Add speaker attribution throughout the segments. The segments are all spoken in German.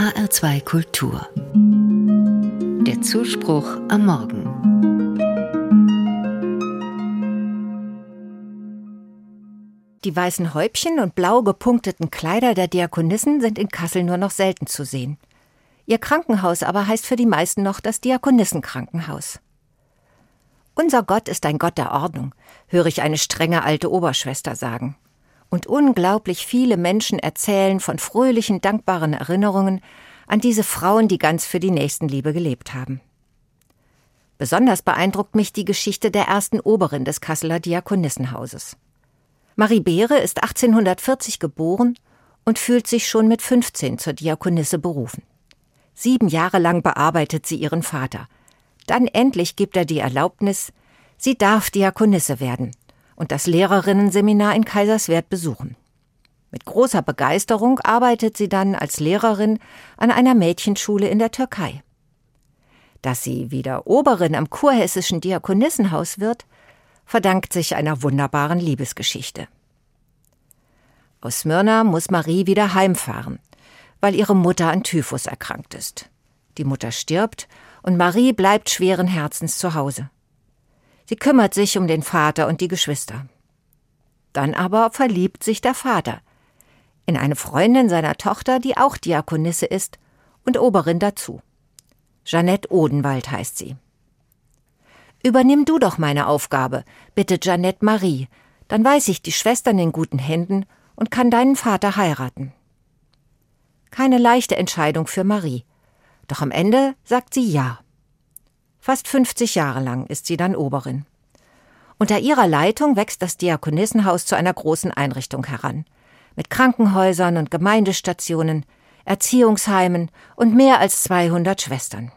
Speaker 1: HR2 Kultur. Der Zuspruch am Morgen.
Speaker 2: Die weißen Häubchen und blau gepunkteten Kleider der Diakonissen sind in Kassel nur noch selten zu sehen. Ihr Krankenhaus aber heißt für die meisten noch das Diakonissenkrankenhaus. Unser Gott ist ein Gott der Ordnung, höre ich eine strenge alte Oberschwester sagen. Und unglaublich viele Menschen erzählen von fröhlichen, dankbaren Erinnerungen an diese Frauen, die ganz für die Nächstenliebe gelebt haben. Besonders beeindruckt mich die Geschichte der ersten Oberin des Kasseler Diakonissenhauses. Marie Beere ist 1840 geboren und fühlt sich schon mit 15 zur Diakonisse berufen. Sieben Jahre lang bearbeitet sie ihren Vater – dann endlich gibt er die Erlaubnis, sie darf Diakonisse werden und das Lehrerinnenseminar in Kaiserswerth besuchen. Mit großer Begeisterung arbeitet sie dann als Lehrerin an einer Mädchenschule in der Türkei. Dass sie wieder Oberin am kurhessischen Diakonissenhaus wird, verdankt sich einer wunderbaren Liebesgeschichte. Aus Smyrna muss Marie wieder heimfahren, weil ihre Mutter an Typhus erkrankt ist. Die Mutter stirbt und Marie bleibt schweren Herzens zu Hause. Sie kümmert sich um den Vater und die Geschwister. Dann aber verliebt sich der Vater in eine Freundin seiner Tochter, die auch Diakonisse ist und Oberin dazu. Jeannette Odenwald heißt sie. Übernimm du doch meine Aufgabe, bittet Jeannette Marie, dann weiß ich die Schwestern in guten Händen und kann deinen Vater heiraten. Keine leichte Entscheidung für Marie. Doch am Ende sagt sie Ja. Fast 50 Jahre lang ist sie dann Oberin. Unter ihrer Leitung wächst das Diakonissenhaus zu einer großen Einrichtung heran. Mit Krankenhäusern und Gemeindestationen, Erziehungsheimen und mehr als 200 Schwestern.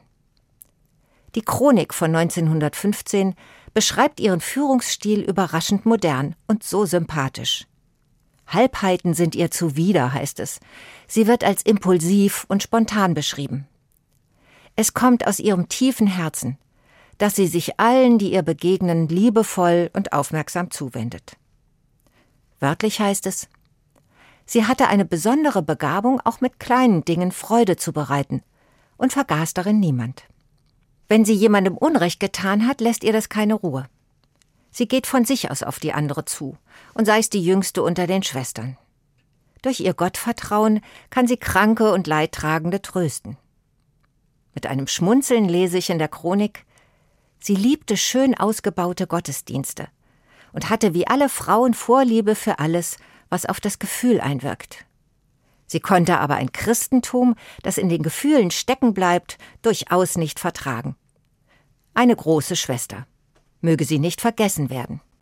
Speaker 2: Die Chronik von 1915 beschreibt ihren Führungsstil überraschend modern und so sympathisch. Halbheiten sind ihr zuwider, heißt es. Sie wird als impulsiv und spontan beschrieben. Es kommt aus ihrem tiefen Herzen, dass sie sich allen, die ihr begegnen, liebevoll und aufmerksam zuwendet. Wörtlich heißt es, sie hatte eine besondere Begabung, auch mit kleinen Dingen Freude zu bereiten und vergaß darin niemand. Wenn sie jemandem Unrecht getan hat, lässt ihr das keine Ruhe. Sie geht von sich aus auf die andere zu und sei es die jüngste unter den Schwestern. Durch ihr Gottvertrauen kann sie Kranke und Leidtragende trösten. Mit einem Schmunzeln lese ich in der Chronik, sie liebte schön ausgebaute Gottesdienste und hatte wie alle Frauen Vorliebe für alles, was auf das Gefühl einwirkt. Sie konnte aber ein Christentum, das in den Gefühlen stecken bleibt, durchaus nicht vertragen. Eine große Schwester. Möge sie nicht vergessen werden.